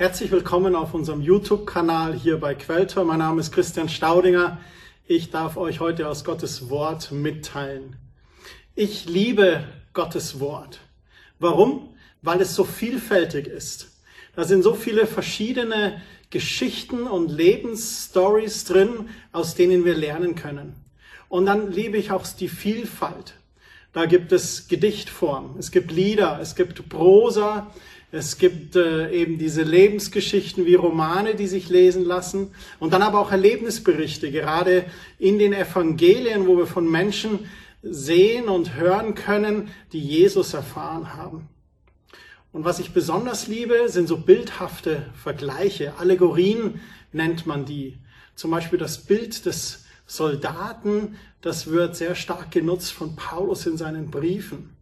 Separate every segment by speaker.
Speaker 1: Herzlich willkommen auf unserem YouTube-Kanal hier bei Quelltor. Mein Name ist Christian Staudinger. Ich darf euch heute aus Gottes Wort mitteilen. Ich liebe Gottes Wort. Warum? Weil es so vielfältig ist. Da sind so viele verschiedene Geschichten und Lebensstories drin, aus denen wir lernen können. Und dann liebe ich auch die Vielfalt. Da gibt es Gedichtform, es gibt Lieder, es gibt Prosa, es gibt äh, eben diese Lebensgeschichten wie Romane, die sich lesen lassen und dann aber auch Erlebnisberichte, gerade in den Evangelien, wo wir von Menschen sehen und hören können, die Jesus erfahren haben. Und was ich besonders liebe, sind so bildhafte Vergleiche. Allegorien nennt man die. Zum Beispiel das Bild des Soldaten, das wird sehr stark genutzt von Paulus in seinen Briefen.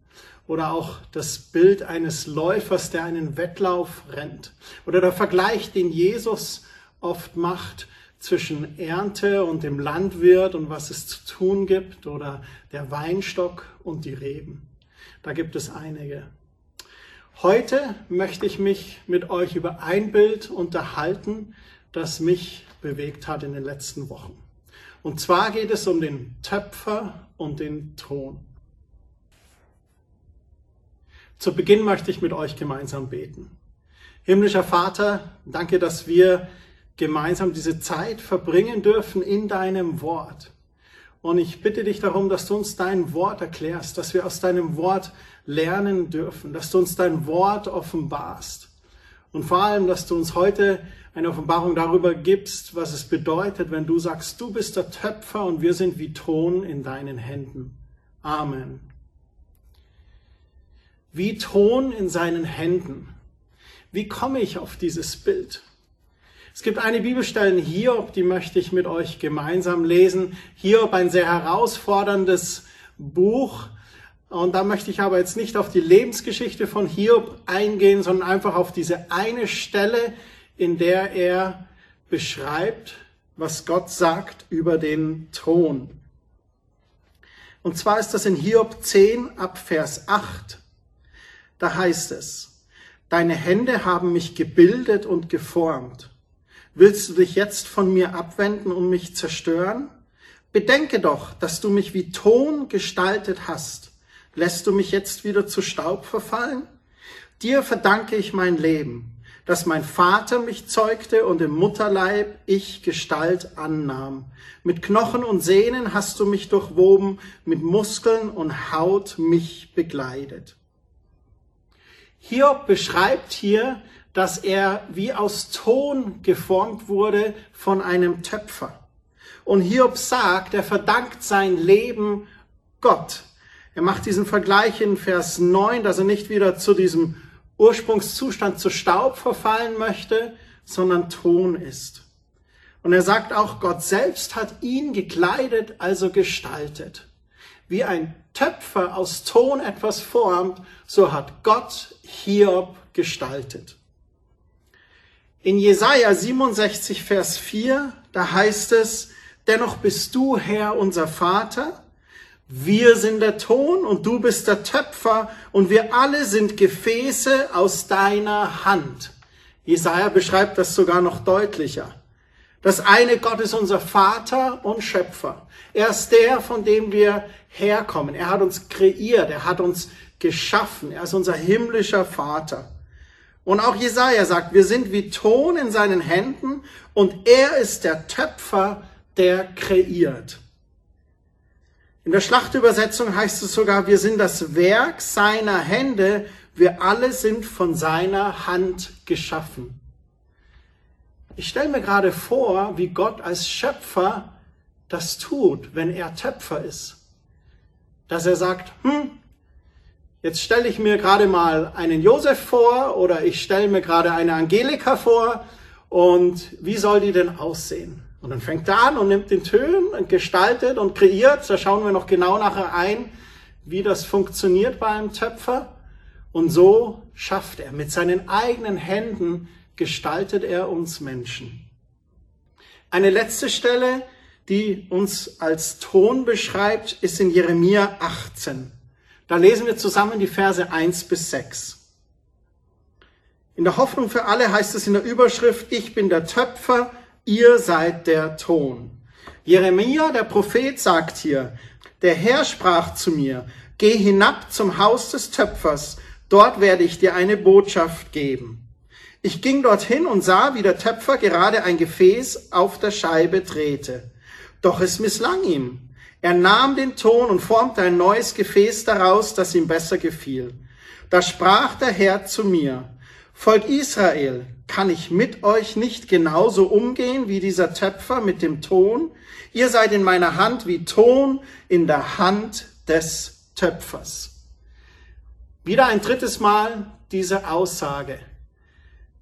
Speaker 1: Oder auch das Bild eines Läufers, der einen Wettlauf rennt. Oder der Vergleich, den Jesus oft macht zwischen Ernte und dem Landwirt und was es zu tun gibt. Oder der Weinstock und die Reben. Da gibt es einige. Heute möchte ich mich mit euch über ein Bild unterhalten, das mich bewegt hat in den letzten Wochen. Und zwar geht es um den Töpfer und den Thron. Zu Beginn möchte ich mit euch gemeinsam beten. Himmlischer Vater, danke, dass wir gemeinsam diese Zeit verbringen dürfen in deinem Wort. Und ich bitte dich darum, dass du uns dein Wort erklärst, dass wir aus deinem Wort lernen dürfen, dass du uns dein Wort offenbarst. Und vor allem, dass du uns heute eine Offenbarung darüber gibst, was es bedeutet, wenn du sagst, du bist der Töpfer und wir sind wie Ton in deinen Händen. Amen. Wie Ton in seinen Händen. Wie komme ich auf dieses Bild? Es gibt eine Bibelstelle in Hiob, die möchte ich mit euch gemeinsam lesen. Hiob, ein sehr herausforderndes Buch. Und da möchte ich aber jetzt nicht auf die Lebensgeschichte von Hiob eingehen, sondern einfach auf diese eine Stelle, in der er beschreibt, was Gott sagt über den Thron. Und zwar ist das in Hiob 10 ab Vers 8. Da heißt es, Deine Hände haben mich gebildet und geformt. Willst du dich jetzt von mir abwenden und mich zerstören? Bedenke doch, dass du mich wie Ton gestaltet hast. Lässt du mich jetzt wieder zu Staub verfallen? Dir verdanke ich mein Leben dass mein Vater mich zeugte und im Mutterleib ich Gestalt annahm. Mit Knochen und Sehnen hast du mich durchwoben, mit Muskeln und Haut mich begleitet. Hiob beschreibt hier, dass er wie aus Ton geformt wurde von einem Töpfer. Und Hiob sagt, er verdankt sein Leben Gott. Er macht diesen Vergleich in Vers 9, dass er nicht wieder zu diesem Ursprungszustand zu Staub verfallen möchte, sondern Ton ist. Und er sagt auch, Gott selbst hat ihn gekleidet, also gestaltet. Wie ein Töpfer aus Ton etwas formt, so hat Gott Hiob gestaltet. In Jesaja 67, Vers 4, da heißt es, dennoch bist du Herr unser Vater, wir sind der Ton und du bist der Töpfer und wir alle sind Gefäße aus deiner Hand. Jesaja beschreibt das sogar noch deutlicher. Das eine Gott ist unser Vater und Schöpfer. Er ist der, von dem wir herkommen. Er hat uns kreiert. Er hat uns geschaffen. Er ist unser himmlischer Vater. Und auch Jesaja sagt, wir sind wie Ton in seinen Händen und er ist der Töpfer, der kreiert. In der Schlachtübersetzung heißt es sogar, wir sind das Werk seiner Hände, wir alle sind von seiner Hand geschaffen. Ich stelle mir gerade vor, wie Gott als Schöpfer das tut, wenn er Töpfer ist. Dass er sagt, hm, jetzt stelle ich mir gerade mal einen Josef vor oder ich stelle mir gerade eine Angelika vor und wie soll die denn aussehen? Und dann fängt er an und nimmt den Tönen und gestaltet und kreiert. Da schauen wir noch genau nachher ein, wie das funktioniert bei einem Töpfer. Und so schafft er. Mit seinen eigenen Händen gestaltet er uns Menschen. Eine letzte Stelle, die uns als Ton beschreibt, ist in Jeremia 18. Da lesen wir zusammen die Verse 1 bis 6. In der Hoffnung für alle heißt es in der Überschrift, ich bin der Töpfer, ihr seid der Ton. Jeremia, der Prophet, sagt hier, der Herr sprach zu mir, geh hinab zum Haus des Töpfers, dort werde ich dir eine Botschaft geben. Ich ging dorthin und sah, wie der Töpfer gerade ein Gefäß auf der Scheibe drehte. Doch es misslang ihm. Er nahm den Ton und formte ein neues Gefäß daraus, das ihm besser gefiel. Da sprach der Herr zu mir, Volk Israel, kann ich mit euch nicht genauso umgehen wie dieser Töpfer mit dem Ton? Ihr seid in meiner Hand wie Ton in der Hand des Töpfers. Wieder ein drittes Mal diese Aussage.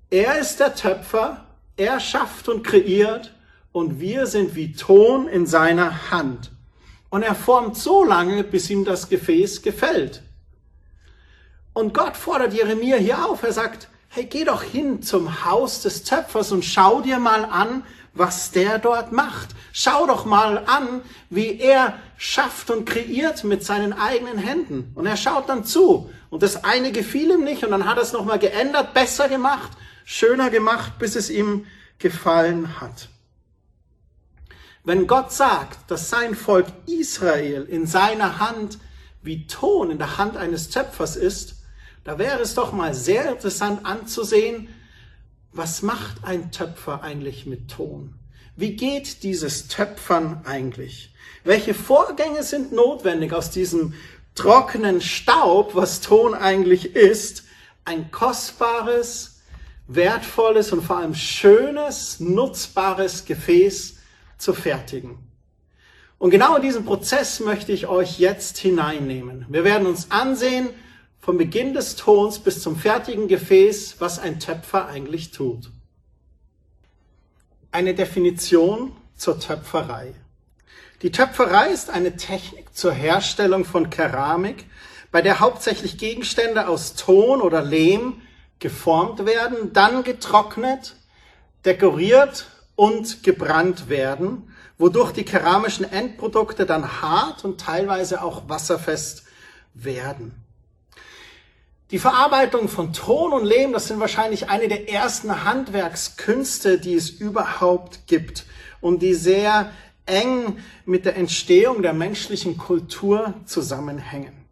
Speaker 1: Er ist der Töpfer, er schafft und kreiert und wir sind wie Ton in seiner Hand. Und er formt so lange, bis ihm das Gefäß gefällt. Und Gott fordert Jeremia hier auf. Er sagt, hey, geh doch hin zum Haus des Töpfers und schau dir mal an, was der dort macht. Schau doch mal an, wie er schafft und kreiert mit seinen eigenen Händen. Und er schaut dann zu. Und das eine gefiel ihm nicht und dann hat er es nochmal geändert, besser gemacht, schöner gemacht, bis es ihm gefallen hat. Wenn Gott sagt, dass sein Volk Israel in seiner Hand wie Ton in der Hand eines Töpfers ist, da wäre es doch mal sehr interessant anzusehen, was macht ein Töpfer eigentlich mit Ton? Wie geht dieses Töpfern eigentlich? Welche Vorgänge sind notwendig aus diesem trockenen Staub, was Ton eigentlich ist, ein kostbares, wertvolles und vor allem schönes, nutzbares Gefäß zu fertigen. Und genau in diesen Prozess möchte ich euch jetzt hineinnehmen. Wir werden uns ansehen, vom Beginn des Tons bis zum fertigen Gefäß, was ein Töpfer eigentlich tut. Eine Definition zur Töpferei. Die Töpferei ist eine Technik zur Herstellung von Keramik, bei der hauptsächlich Gegenstände aus Ton oder Lehm geformt werden, dann getrocknet, dekoriert und gebrannt werden, wodurch die keramischen Endprodukte dann hart und teilweise auch wasserfest werden. Die Verarbeitung von Ton und Lehm, das sind wahrscheinlich eine der ersten Handwerkskünste, die es überhaupt gibt und die sehr eng mit der Entstehung der menschlichen Kultur zusammenhängen.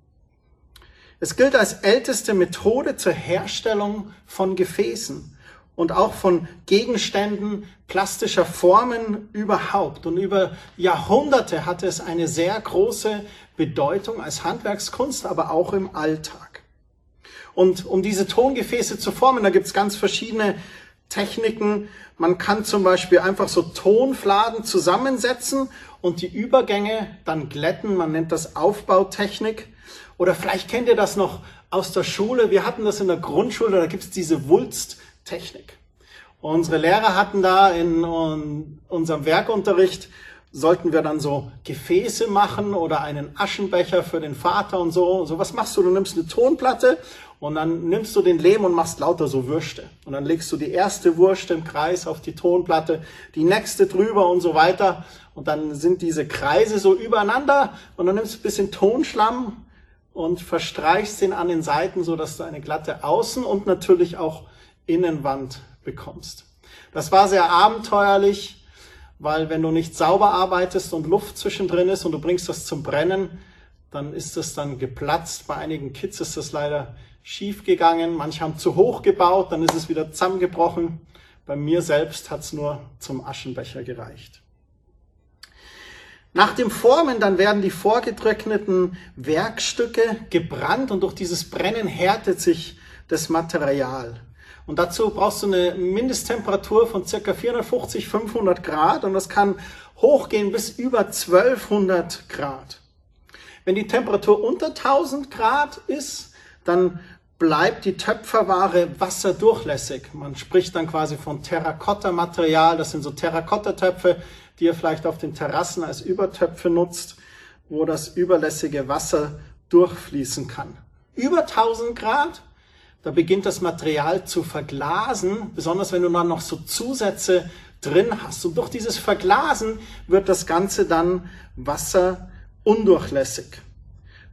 Speaker 1: Es gilt als älteste Methode zur Herstellung von Gefäßen und auch von Gegenständen plastischer Formen überhaupt. Und über Jahrhunderte hatte es eine sehr große Bedeutung als Handwerkskunst, aber auch im Alltag. Und um diese Tongefäße zu formen, da gibt's ganz verschiedene Techniken. Man kann zum Beispiel einfach so Tonfladen zusammensetzen und die Übergänge dann glätten. Man nennt das Aufbautechnik. Oder vielleicht kennt ihr das noch aus der Schule. Wir hatten das in der Grundschule, da gibt's diese Wulsttechnik. Unsere Lehrer hatten da in unserem Werkunterricht sollten wir dann so Gefäße machen oder einen Aschenbecher für den Vater und so. So was machst du? Du nimmst eine Tonplatte und dann nimmst du den Lehm und machst lauter so Würste. Und dann legst du die erste Wurst im Kreis auf die Tonplatte, die nächste drüber und so weiter. Und dann sind diese Kreise so übereinander und dann nimmst du ein bisschen Tonschlamm und verstreichst den an den Seiten, so dass du eine glatte Außen- und natürlich auch Innenwand bekommst. Das war sehr abenteuerlich weil wenn du nicht sauber arbeitest und Luft zwischendrin ist und du bringst das zum Brennen, dann ist das dann geplatzt. Bei einigen Kids ist das leider schief gegangen. Manche haben zu hoch gebaut, dann ist es wieder zusammengebrochen. Bei mir selbst hat es nur zum Aschenbecher gereicht. Nach dem Formen dann werden die vorgetrockneten Werkstücke gebrannt und durch dieses Brennen härtet sich das Material. Und dazu brauchst du eine Mindesttemperatur von circa 450, 500 Grad und das kann hochgehen bis über 1200 Grad. Wenn die Temperatur unter 1000 Grad ist, dann bleibt die Töpferware wasserdurchlässig. Man spricht dann quasi von Terrakotta-Material. Das sind so Terrakotta-Töpfe, die ihr vielleicht auf den Terrassen als Übertöpfe nutzt, wo das überlässige Wasser durchfließen kann. Über 1000 Grad da beginnt das Material zu verglasen, besonders wenn du dann noch so Zusätze drin hast. Und durch dieses Verglasen wird das Ganze dann wasserundurchlässig.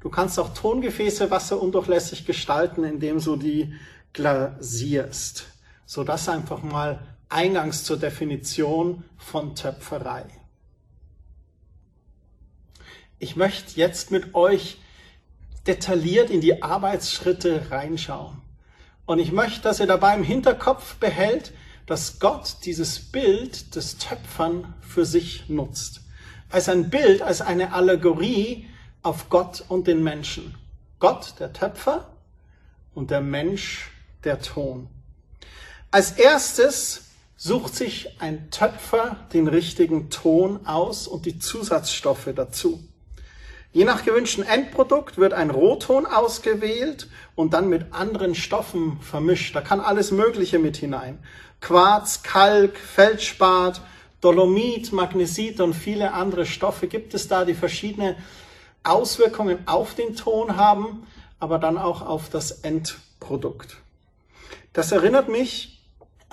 Speaker 1: Du kannst auch Tongefäße wasserundurchlässig gestalten, indem du die glasierst. So das einfach mal eingangs zur Definition von Töpferei. Ich möchte jetzt mit euch detailliert in die Arbeitsschritte reinschauen. Und ich möchte, dass ihr dabei im Hinterkopf behält, dass Gott dieses Bild des Töpfern für sich nutzt. Als ein Bild, als eine Allegorie auf Gott und den Menschen. Gott, der Töpfer, und der Mensch, der Ton. Als erstes sucht sich ein Töpfer den richtigen Ton aus und die Zusatzstoffe dazu. Je nach gewünschten Endprodukt wird ein Rohton ausgewählt und dann mit anderen Stoffen vermischt. Da kann alles Mögliche mit hinein. Quarz, Kalk, Feldspat, Dolomit, Magnesit und viele andere Stoffe gibt es da, die verschiedene Auswirkungen auf den Ton haben, aber dann auch auf das Endprodukt. Das erinnert mich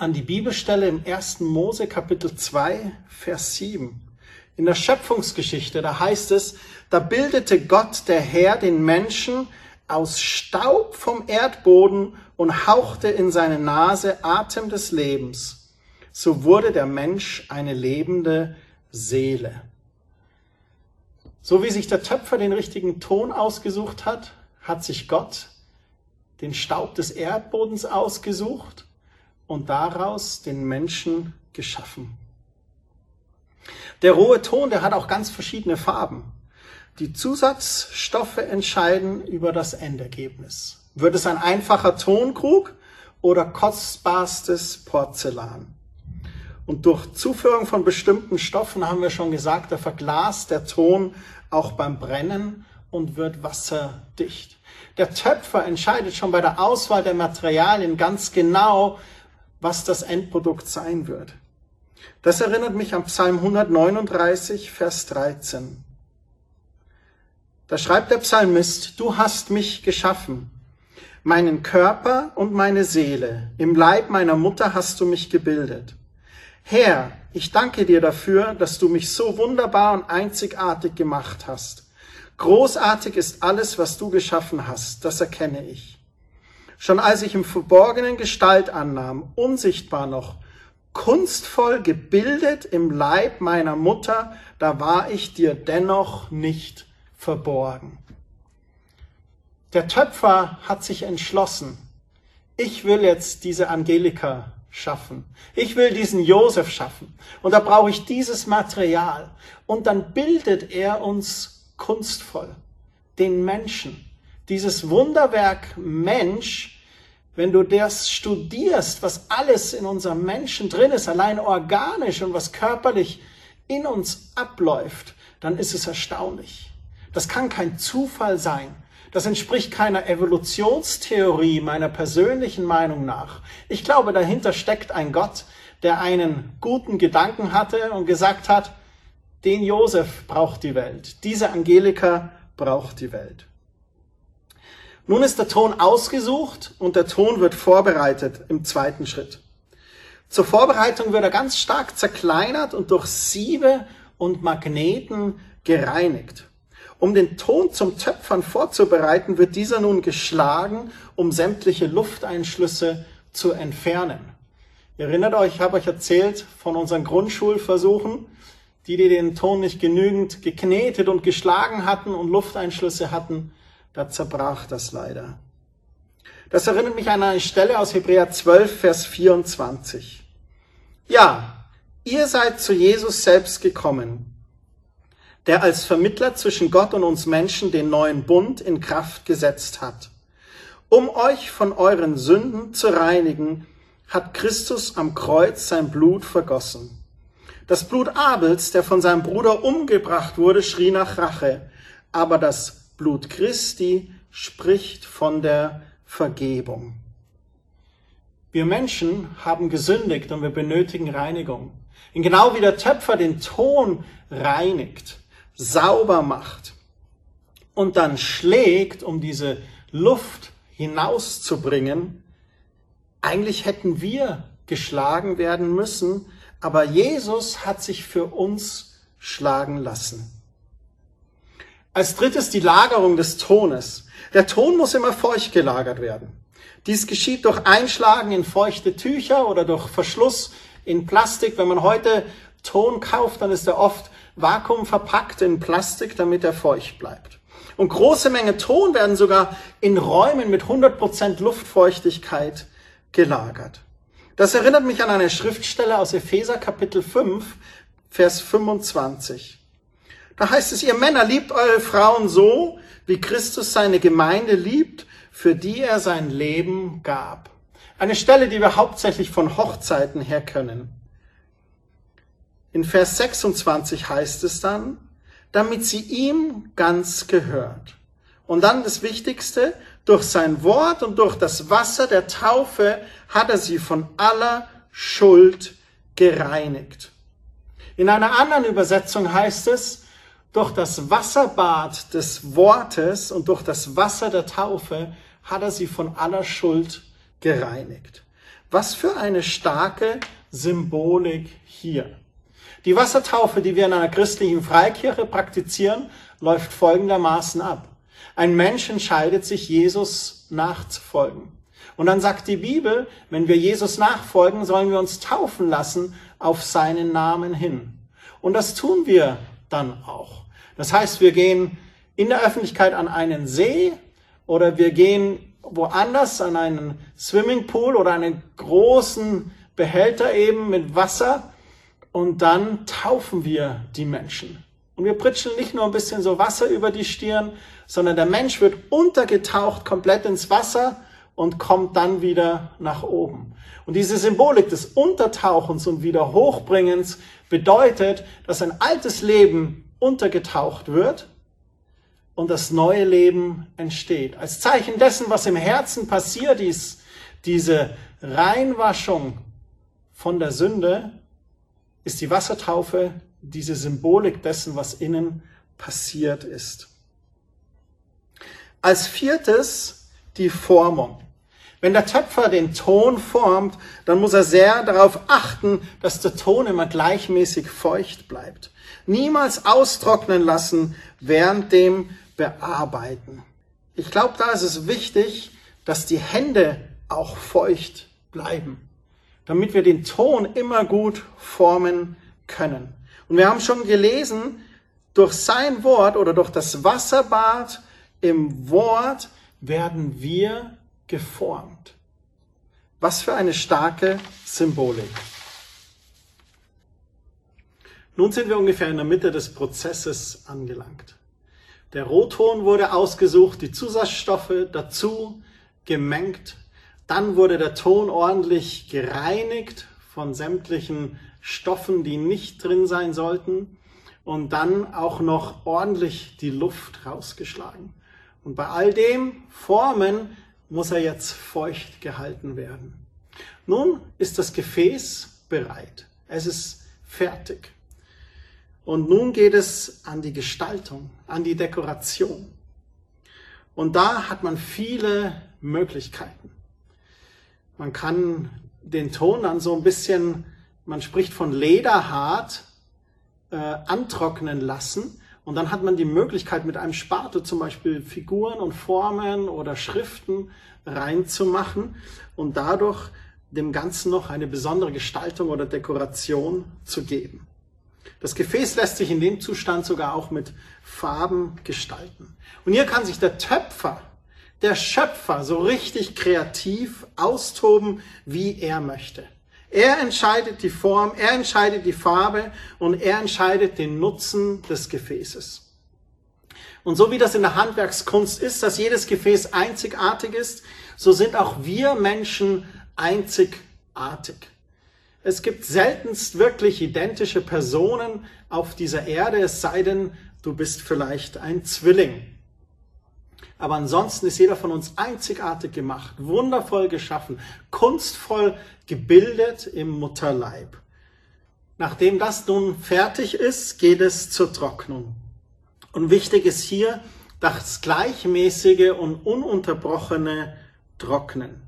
Speaker 1: an die Bibelstelle im 1. Mose Kapitel 2, Vers 7. In der Schöpfungsgeschichte, da heißt es, da bildete Gott der Herr den Menschen aus Staub vom Erdboden und hauchte in seine Nase Atem des Lebens. So wurde der Mensch eine lebende Seele. So wie sich der Töpfer den richtigen Ton ausgesucht hat, hat sich Gott den Staub des Erdbodens ausgesucht und daraus den Menschen geschaffen. Der rohe Ton, der hat auch ganz verschiedene Farben. Die Zusatzstoffe entscheiden über das Endergebnis. Wird es ein einfacher Tonkrug oder kostbarstes Porzellan? Und durch Zuführung von bestimmten Stoffen haben wir schon gesagt, da verglast der Ton auch beim Brennen und wird wasserdicht. Der Töpfer entscheidet schon bei der Auswahl der Materialien ganz genau, was das Endprodukt sein wird. Das erinnert mich an Psalm 139, Vers 13. Da schreibt der Psalmist, du hast mich geschaffen, meinen Körper und meine Seele, im Leib meiner Mutter hast du mich gebildet. Herr, ich danke dir dafür, dass du mich so wunderbar und einzigartig gemacht hast. Großartig ist alles, was du geschaffen hast, das erkenne ich. Schon als ich im Verborgenen Gestalt annahm, unsichtbar noch, kunstvoll gebildet im Leib meiner Mutter, da war ich dir dennoch nicht verborgen. Der Töpfer hat sich entschlossen, ich will jetzt diese Angelika schaffen. Ich will diesen Josef schaffen. Und da brauche ich dieses Material. Und dann bildet er uns kunstvoll den Menschen. Dieses Wunderwerk Mensch wenn du das studierst, was alles in unserem Menschen drin ist, allein organisch und was körperlich in uns abläuft, dann ist es erstaunlich. Das kann kein Zufall sein. Das entspricht keiner Evolutionstheorie meiner persönlichen Meinung nach. Ich glaube, dahinter steckt ein Gott, der einen guten Gedanken hatte und gesagt hat, den Josef braucht die Welt, diese Angelika braucht die Welt. Nun ist der Ton ausgesucht und der Ton wird vorbereitet im zweiten Schritt. Zur Vorbereitung wird er ganz stark zerkleinert und durch Siebe und Magneten gereinigt. Um den Ton zum Töpfern vorzubereiten, wird dieser nun geschlagen, um sämtliche Lufteinschlüsse zu entfernen. Ihr erinnert euch, ich habe euch erzählt von unseren Grundschulversuchen, die, die den Ton nicht genügend geknetet und geschlagen hatten und Lufteinschlüsse hatten, da zerbrach das leider. Das erinnert mich an eine Stelle aus Hebräer 12, Vers 24. Ja, ihr seid zu Jesus selbst gekommen, der als Vermittler zwischen Gott und uns Menschen den neuen Bund in Kraft gesetzt hat. Um euch von euren Sünden zu reinigen, hat Christus am Kreuz sein Blut vergossen. Das Blut Abels, der von seinem Bruder umgebracht wurde, schrie nach Rache, aber das Blut Christi spricht von der Vergebung. Wir Menschen haben gesündigt und wir benötigen Reinigung. Und genau wie der Töpfer den Ton reinigt, sauber macht und dann schlägt, um diese Luft hinauszubringen, eigentlich hätten wir geschlagen werden müssen, aber Jesus hat sich für uns schlagen lassen. Als drittes die Lagerung des Tones. Der Ton muss immer feucht gelagert werden. Dies geschieht durch Einschlagen in feuchte Tücher oder durch Verschluss in Plastik. Wenn man heute Ton kauft, dann ist er oft vakuumverpackt in Plastik, damit er feucht bleibt. Und große Mengen Ton werden sogar in Räumen mit 100% Luftfeuchtigkeit gelagert. Das erinnert mich an eine Schriftstelle aus Epheser Kapitel 5, Vers 25. Da heißt es, ihr Männer liebt eure Frauen so, wie Christus seine Gemeinde liebt, für die er sein Leben gab. Eine Stelle, die wir hauptsächlich von Hochzeiten her können. In Vers 26 heißt es dann, damit sie ihm ganz gehört. Und dann das Wichtigste, durch sein Wort und durch das Wasser der Taufe hat er sie von aller Schuld gereinigt. In einer anderen Übersetzung heißt es, durch das Wasserbad des Wortes und durch das Wasser der Taufe hat er sie von aller Schuld gereinigt. Was für eine starke Symbolik hier. Die Wassertaufe, die wir in einer christlichen Freikirche praktizieren, läuft folgendermaßen ab. Ein Mensch entscheidet sich, Jesus nachzufolgen. Und dann sagt die Bibel, wenn wir Jesus nachfolgen, sollen wir uns taufen lassen auf seinen Namen hin. Und das tun wir dann auch. Das heißt, wir gehen in der Öffentlichkeit an einen See oder wir gehen woanders an einen Swimmingpool oder einen großen Behälter eben mit Wasser und dann taufen wir die Menschen. Und wir pritschen nicht nur ein bisschen so Wasser über die Stirn, sondern der Mensch wird untergetaucht komplett ins Wasser und kommt dann wieder nach oben. Und diese Symbolik des Untertauchens und wieder Hochbringens bedeutet, dass ein altes Leben untergetaucht wird und das neue Leben entsteht. Als Zeichen dessen, was im Herzen passiert ist, diese Reinwaschung von der Sünde, ist die Wassertaufe diese Symbolik dessen, was innen passiert ist. Als viertes die Formung. Wenn der Töpfer den Ton formt, dann muss er sehr darauf achten, dass der Ton immer gleichmäßig feucht bleibt. Niemals austrocknen lassen während dem Bearbeiten. Ich glaube, da ist es wichtig, dass die Hände auch feucht bleiben damit wir den Ton immer gut formen können. Und wir haben schon gelesen, durch sein Wort oder durch das Wasserbad im Wort werden wir geformt. Was für eine starke Symbolik. Nun sind wir ungefähr in der Mitte des Prozesses angelangt. Der Rotton wurde ausgesucht, die Zusatzstoffe dazu gemengt dann wurde der Ton ordentlich gereinigt von sämtlichen Stoffen, die nicht drin sein sollten. Und dann auch noch ordentlich die Luft rausgeschlagen. Und bei all dem Formen muss er jetzt feucht gehalten werden. Nun ist das Gefäß bereit. Es ist fertig. Und nun geht es an die Gestaltung, an die Dekoration. Und da hat man viele Möglichkeiten. Man kann den Ton dann so ein bisschen, man spricht von Lederhart, äh, antrocknen lassen. Und dann hat man die Möglichkeit, mit einem Spatel zum Beispiel Figuren und Formen oder Schriften reinzumachen und dadurch dem Ganzen noch eine besondere Gestaltung oder Dekoration zu geben. Das Gefäß lässt sich in dem Zustand sogar auch mit Farben gestalten. Und hier kann sich der Töpfer der Schöpfer so richtig kreativ austoben, wie er möchte. Er entscheidet die Form, er entscheidet die Farbe und er entscheidet den Nutzen des Gefäßes. Und so wie das in der Handwerkskunst ist, dass jedes Gefäß einzigartig ist, so sind auch wir Menschen einzigartig. Es gibt seltenst wirklich identische Personen auf dieser Erde, es sei denn, du bist vielleicht ein Zwilling. Aber ansonsten ist jeder von uns einzigartig gemacht, wundervoll geschaffen, kunstvoll gebildet im Mutterleib. Nachdem das nun fertig ist, geht es zur Trocknung. Und wichtig ist hier das gleichmäßige und ununterbrochene Trocknen.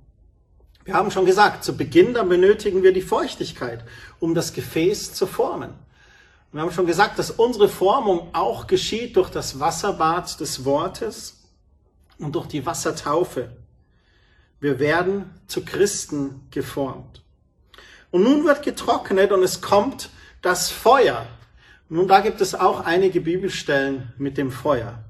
Speaker 1: Wir haben schon gesagt, zu Beginn dann benötigen wir die Feuchtigkeit, um das Gefäß zu formen. Wir haben schon gesagt, dass unsere Formung auch geschieht durch das Wasserbad des Wortes und durch die Wassertaufe. Wir werden zu Christen geformt. Und nun wird getrocknet und es kommt das Feuer. Nun, da gibt es auch einige Bibelstellen mit dem Feuer.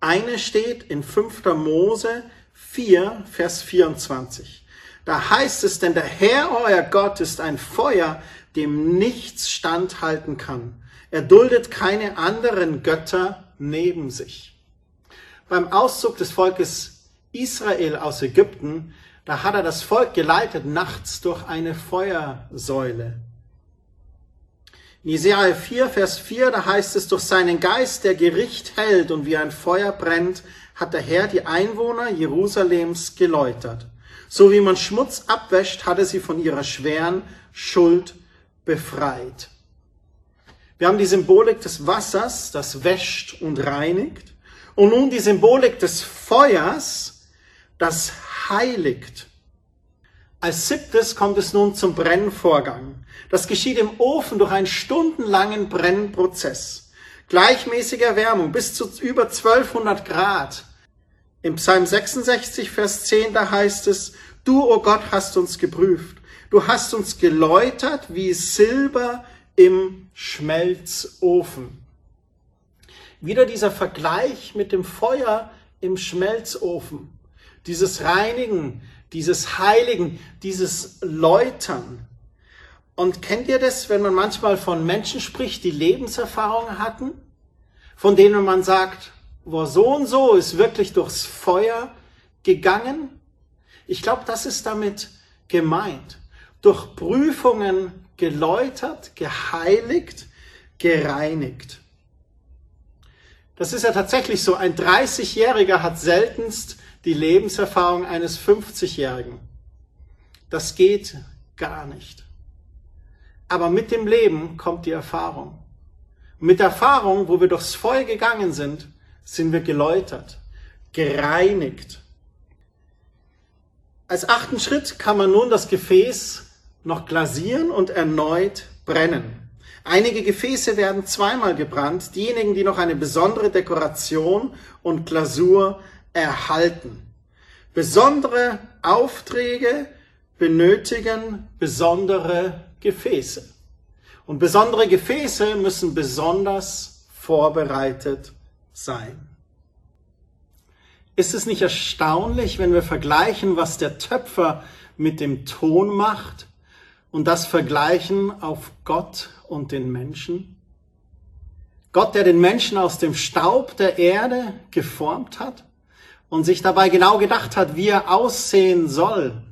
Speaker 1: Eine steht in 5. Mose 4, Vers 24. Da heißt es, denn der Herr, euer Gott, ist ein Feuer, dem nichts standhalten kann. Er duldet keine anderen Götter neben sich. Beim Auszug des Volkes Israel aus Ägypten, da hat er das Volk geleitet nachts durch eine Feuersäule. In Jesaja 4, Vers 4, da heißt es, durch seinen Geist, der Gericht hält und wie ein Feuer brennt, hat der Herr die Einwohner Jerusalems geläutert. So wie man Schmutz abwäscht, hat er sie von ihrer schweren Schuld befreit. Wir haben die Symbolik des Wassers, das wäscht und reinigt. Und nun die Symbolik des Feuers, das heiligt. Als siebtes kommt es nun zum Brennvorgang. Das geschieht im Ofen durch einen stundenlangen Brennprozess. Gleichmäßige Erwärmung bis zu über 1200 Grad. Im Psalm 66, Vers 10, da heißt es, du, o oh Gott, hast uns geprüft. Du hast uns geläutert wie Silber im Schmelzofen. Wieder dieser Vergleich mit dem Feuer im Schmelzofen. Dieses Reinigen, dieses Heiligen, dieses Läutern. Und kennt ihr das, wenn man manchmal von Menschen spricht, die Lebenserfahrungen hatten, von denen man sagt, wo so und so ist wirklich durchs Feuer gegangen. Ich glaube, das ist damit gemeint. Durch Prüfungen geläutert, geheiligt, gereinigt. Das ist ja tatsächlich so. Ein 30-Jähriger hat seltenst die Lebenserfahrung eines 50-Jährigen. Das geht gar nicht. Aber mit dem Leben kommt die Erfahrung. mit Erfahrung, wo wir durchs Feuer gegangen sind, sind wir geläutert, gereinigt. Als achten Schritt kann man nun das Gefäß noch glasieren und erneut brennen. Einige Gefäße werden zweimal gebrannt, diejenigen, die noch eine besondere Dekoration und Glasur erhalten. Besondere Aufträge benötigen besondere Gefäße. Und besondere Gefäße müssen besonders vorbereitet sein. Ist es nicht erstaunlich, wenn wir vergleichen, was der Töpfer mit dem Ton macht und das vergleichen auf Gott und den Menschen? Gott, der den Menschen aus dem Staub der Erde geformt hat und sich dabei genau gedacht hat, wie er aussehen soll.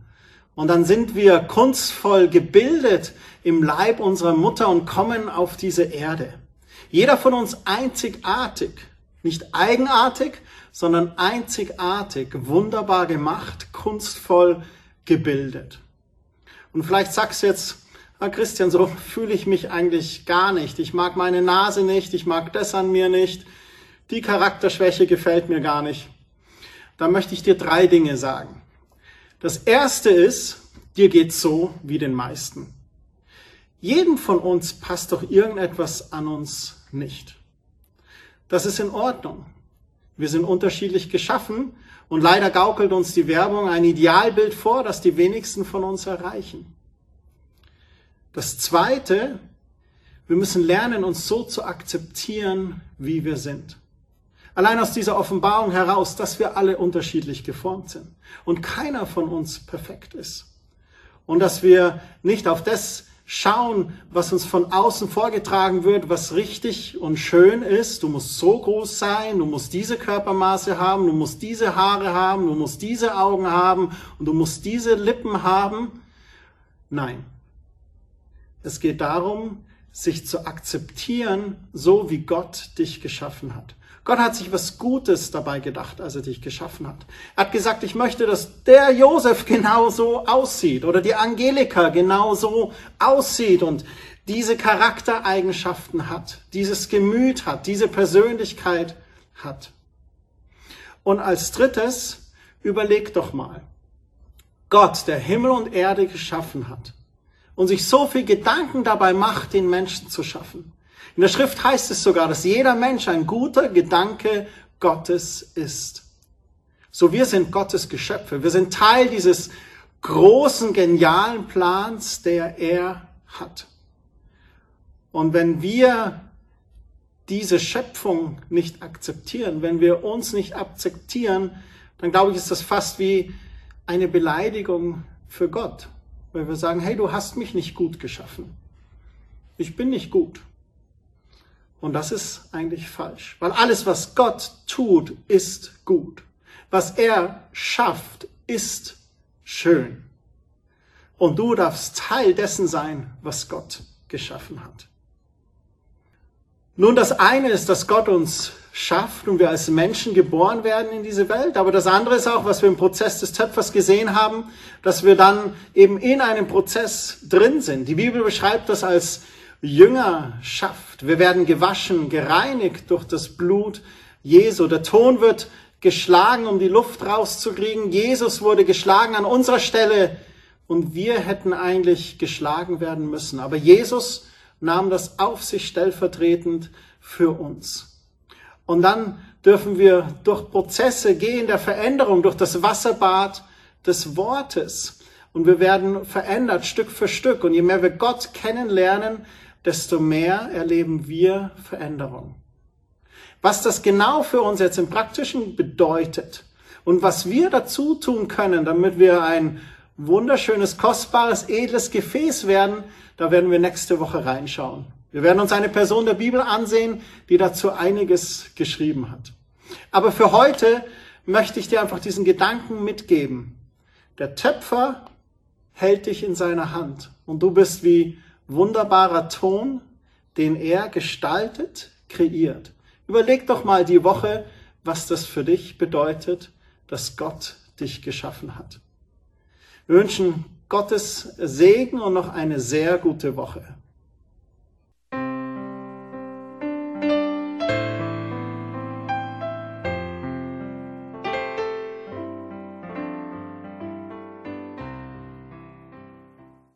Speaker 1: Und dann sind wir kunstvoll gebildet im Leib unserer Mutter und kommen auf diese Erde. Jeder von uns einzigartig. Nicht eigenartig, sondern einzigartig, wunderbar gemacht, kunstvoll gebildet. Und vielleicht sagst du jetzt, ah Christian, so fühle ich mich eigentlich gar nicht. Ich mag meine Nase nicht, ich mag das an mir nicht. Die Charakterschwäche gefällt mir gar nicht. Da möchte ich dir drei Dinge sagen. Das erste ist, dir geht's so wie den meisten. Jedem von uns passt doch irgendetwas an uns nicht. Das ist in Ordnung. Wir sind unterschiedlich geschaffen und leider gaukelt uns die Werbung ein Idealbild vor, das die wenigsten von uns erreichen. Das Zweite, wir müssen lernen, uns so zu akzeptieren, wie wir sind. Allein aus dieser Offenbarung heraus, dass wir alle unterschiedlich geformt sind und keiner von uns perfekt ist. Und dass wir nicht auf das schauen, was uns von außen vorgetragen wird, was richtig und schön ist. Du musst so groß sein, du musst diese Körpermaße haben, du musst diese Haare haben, du musst diese Augen haben und du musst diese Lippen haben. Nein. Es geht darum, sich zu akzeptieren, so wie Gott dich geschaffen hat. Gott hat sich was Gutes dabei gedacht, als er dich geschaffen hat. Er hat gesagt, ich möchte, dass der Josef genauso aussieht oder die Angelika genauso aussieht und diese Charaktereigenschaften hat, dieses Gemüt hat, diese Persönlichkeit hat. Und als drittes, überleg doch mal. Gott, der Himmel und Erde geschaffen hat und sich so viel Gedanken dabei macht, den Menschen zu schaffen. In der Schrift heißt es sogar, dass jeder Mensch ein guter Gedanke Gottes ist. So wir sind Gottes Geschöpfe. Wir sind Teil dieses großen, genialen Plans, der er hat. Und wenn wir diese Schöpfung nicht akzeptieren, wenn wir uns nicht akzeptieren, dann glaube ich, ist das fast wie eine Beleidigung für Gott. Weil wir sagen, hey, du hast mich nicht gut geschaffen. Ich bin nicht gut. Und das ist eigentlich falsch. Weil alles, was Gott tut, ist gut. Was er schafft, ist schön. Und du darfst Teil dessen sein, was Gott geschaffen hat. Nun, das eine ist, dass Gott uns schafft und wir als Menschen geboren werden in diese Welt. Aber das andere ist auch, was wir im Prozess des Töpfers gesehen haben, dass wir dann eben in einem Prozess drin sind. Die Bibel beschreibt das als Jüngerschaft. Wir werden gewaschen, gereinigt durch das Blut Jesu. Der Ton wird geschlagen, um die Luft rauszukriegen. Jesus wurde geschlagen an unserer Stelle und wir hätten eigentlich geschlagen werden müssen. Aber Jesus nahm das auf sich stellvertretend für uns. Und dann dürfen wir durch Prozesse gehen der Veränderung, durch das Wasserbad des Wortes. Und wir werden verändert Stück für Stück. Und je mehr wir Gott kennenlernen, desto mehr erleben wir Veränderung. Was das genau für uns jetzt im Praktischen bedeutet und was wir dazu tun können, damit wir ein wunderschönes, kostbares, edles Gefäß werden, da werden wir nächste Woche reinschauen. Wir werden uns eine Person der Bibel ansehen, die dazu einiges geschrieben hat. Aber für heute möchte ich dir einfach diesen Gedanken mitgeben. Der Töpfer hält dich in seiner Hand und du bist wie wunderbarer Ton, den er gestaltet, kreiert. Überleg doch mal die Woche, was das für dich bedeutet, dass Gott dich geschaffen hat. Wünschen Gottes Segen und noch eine sehr gute Woche.